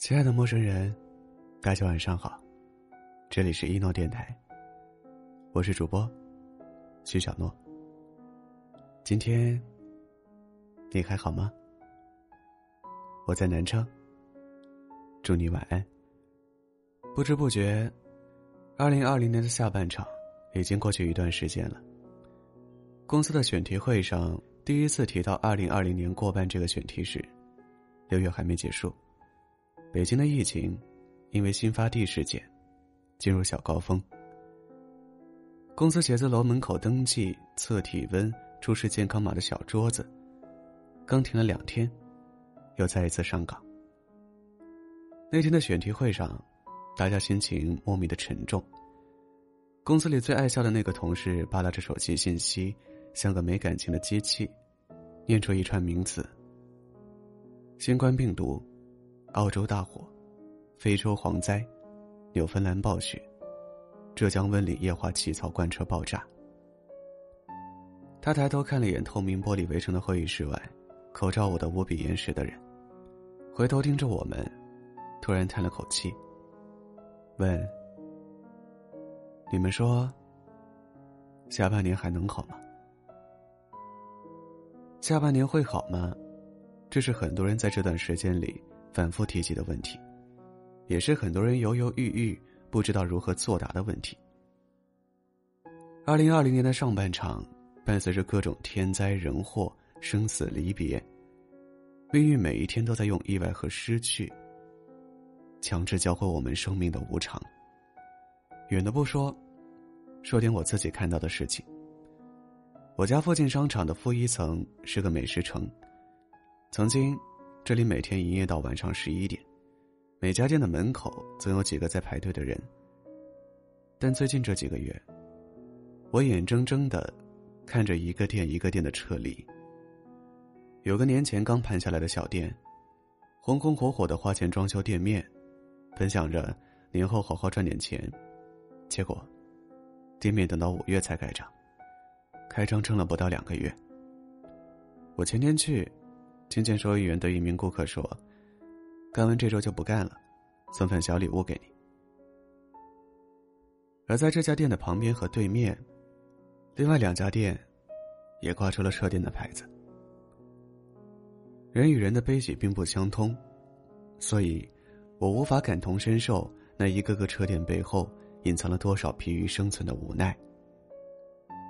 亲爱的陌生人，大家晚上好，这里是一诺电台，我是主播徐小诺。今天你还好吗？我在南昌，祝你晚安。不知不觉，二零二零年的下半场已经过去一段时间了。公司的选题会上，第一次提到二零二零年过半这个选题时，六月还没结束。北京的疫情，因为新发地事件，进入小高峰。公司写字楼门口登记测体温、出示健康码的小桌子，刚停了两天，又再一次上岗。那天的选题会上，大家心情莫名的沉重。公司里最爱笑的那个同事扒拉着手机信息，像个没感情的机器，念出一串名词：新冠病毒。澳洲大火，非洲蝗灾，纽芬兰暴雪，浙江温岭液化气槽罐车爆炸。他抬头看了一眼透明玻璃围成的会议室外，口罩捂得无比严实的人，回头盯着我们，突然叹了口气，问：“你们说，下半年还能好吗？下半年会好吗？这是很多人在这段时间里。”反复提及的问题，也是很多人犹犹豫豫、不知道如何作答的问题。二零二零年的上半场，伴随着各种天灾人祸、生死离别，命运每一天都在用意外和失去，强制教会我们生命的无常。远的不说，说点我自己看到的事情。我家附近商场的负一层是个美食城，曾经。这里每天营业到晚上十一点，每家店的门口总有几个在排队的人。但最近这几个月，我眼睁睁的看着一个店一个店的撤离。有个年前刚盘下来的小店，红红火火的花钱装修店面，本想着年后好好赚点钱，结果店面等到五月才开张，开张撑了不到两个月。我前天去。听见收银员对一名顾客说：“干完这周就不干了，送份小礼物给你。”而在这家店的旁边和对面，另外两家店也挂出了撤店的牌子。人与人的悲喜并不相通，所以，我无法感同身受那一个个撤店背后隐藏了多少疲于生存的无奈。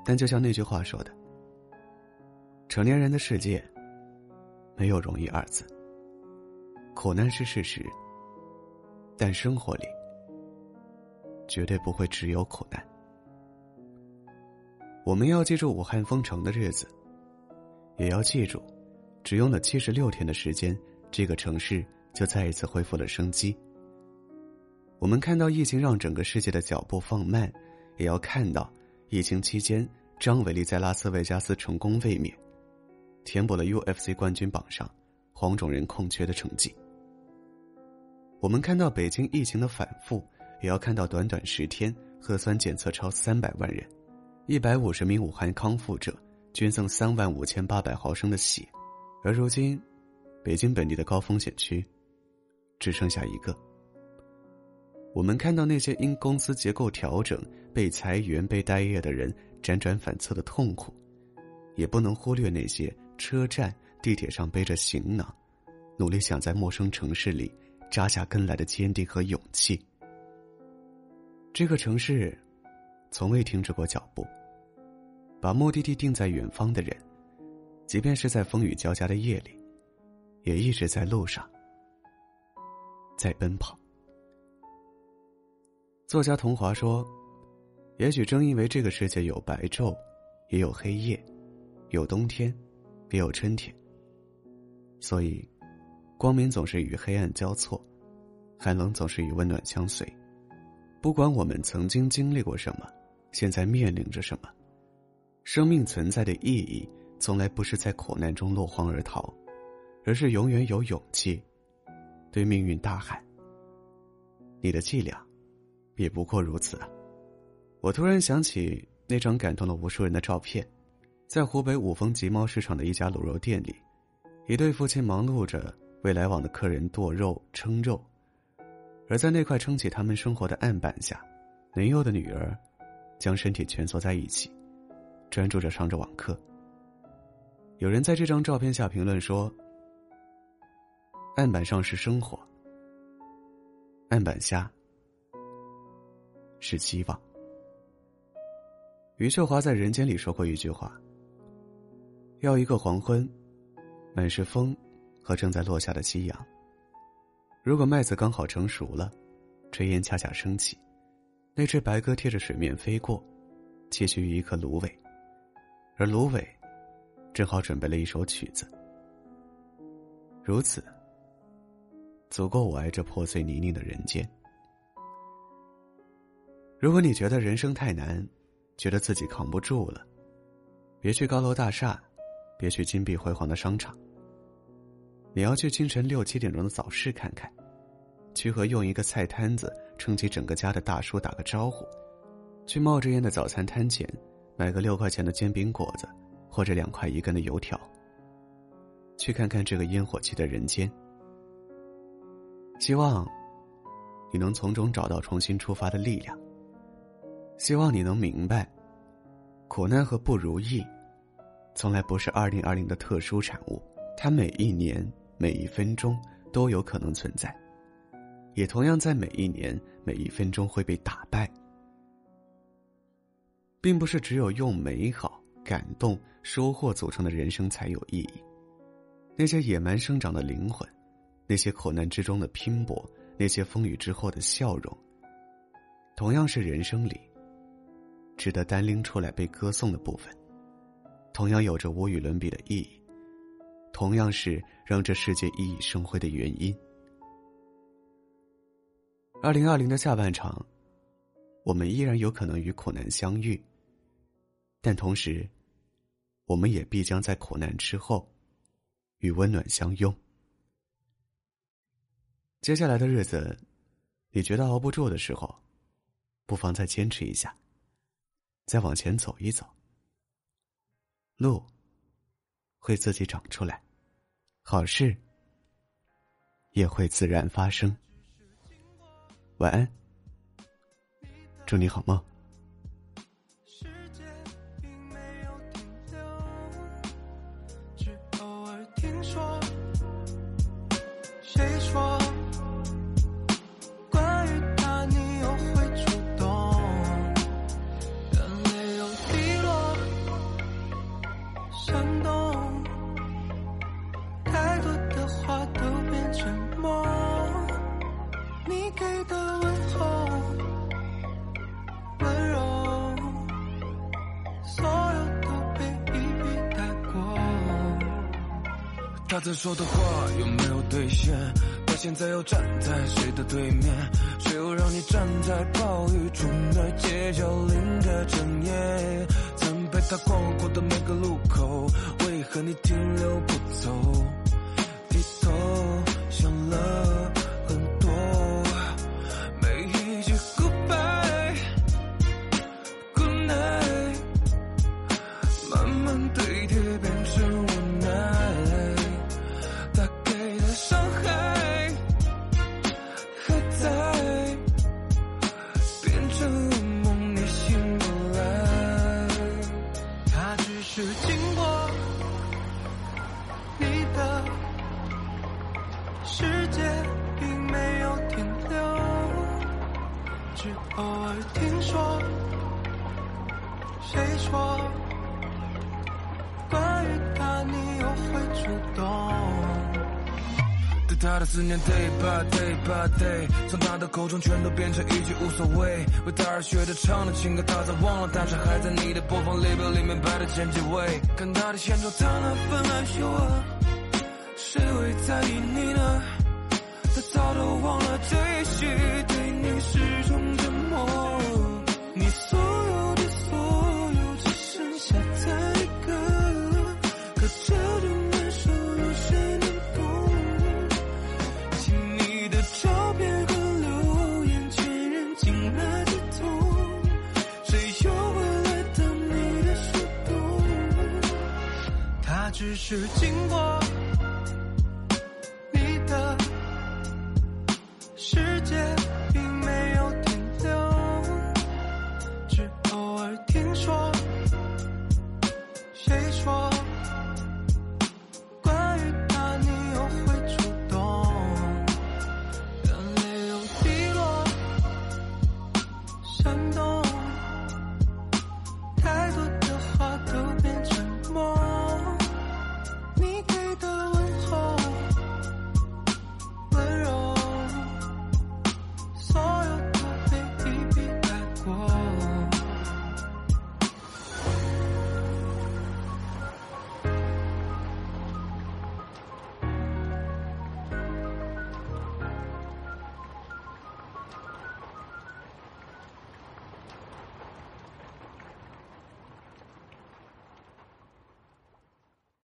但就像那句话说的：“成年人的世界。”没有容易二字，苦难是事实，但生活里绝对不会只有苦难。我们要记住武汉封城的日子，也要记住，只用了七十六天的时间，这个城市就再一次恢复了生机。我们看到疫情让整个世界的脚步放慢，也要看到疫情期间张伟丽在拉斯维加斯成功卫冕。填补了 UFC 冠军榜上黄种人空缺的成绩。我们看到北京疫情的反复，也要看到短短十天核酸检测超三百万人，一百五十名武汉康复者捐赠三万五千八百毫升的血，而如今，北京本地的高风险区只剩下一个。我们看到那些因公司结构调整被裁员、被待业的人辗转反侧的痛苦，也不能忽略那些。车站、地铁上背着行囊，努力想在陌生城市里扎下根来的坚定和勇气。这个城市，从未停止过脚步。把目的地定在远方的人，即便是在风雨交加的夜里，也一直在路上，在奔跑。作家童华说：“也许正因为这个世界有白昼，也有黑夜，有冬天。”也有春天，所以，光明总是与黑暗交错，寒冷总是与温暖相随。不管我们曾经经历过什么，现在面临着什么，生命存在的意义，从来不是在苦难中落荒而逃，而是永远有勇气，对命运大喊：“你的伎俩，也不过如此啊！”我突然想起那张感动了无数人的照片。在湖北五峰集贸市场的一家卤肉店里，一对父亲忙碌着为来往的客人剁肉、称肉，而在那块撑起他们生活的案板下，年幼的女儿将身体蜷缩在一起，专注着上着网课。有人在这张照片下评论说：“案板上是生活，案板下是希望。”余秀华在《人间》里说过一句话：“要一个黄昏，满是风和正在落下的夕阳。如果麦子刚好成熟了，炊烟恰恰升起，那只白鸽贴着水面飞过，栖息于一颗芦苇，而芦苇正好准备了一首曲子。如此，足够我爱这破碎泥泞的人间。如果你觉得人生太难，觉得自己扛不住了，别去高楼大厦，别去金碧辉煌的商场。你要去清晨六七点钟的早市看看，去和用一个菜摊子撑起整个家的大叔打个招呼，去冒着烟的早餐摊前买个六块钱的煎饼果子，或者两块一根的油条。去看看这个烟火气的人间，希望你能从中找到重新出发的力量。希望你能明白，苦难和不如意，从来不是二零二零的特殊产物，它每一年每一分钟都有可能存在，也同样在每一年每一分钟会被打败。并不是只有用美好、感动、收获组成的人生才有意义，那些野蛮生长的灵魂，那些苦难之中的拼搏，那些风雨之后的笑容，同样是人生里。值得单拎出来被歌颂的部分，同样有着无与伦比的意义，同样是让这世界熠熠生辉的原因。二零二零的下半场，我们依然有可能与苦难相遇，但同时，我们也必将在苦难之后，与温暖相拥。接下来的日子，你觉得熬不住的时候，不妨再坚持一下。再往前走一走，路会自己长出来，好事也会自然发生。晚安，祝你好梦。他曾说的话有没有兑现？他现在又站在谁的对面？谁又让你站在暴雨中的街角淋个整夜？曾陪他逛过的每个路口，为何你停留不走？Tschüss. 他的思念 day by day by day，从他的口中全都变成一句无所谓。为他而学着唱的情歌，他早忘了，但是还在你的播放列表里面排的前几位。看他的现状，他那份爱秀啊，谁会在意你呢？他早都忘了这些，对你是只是经过。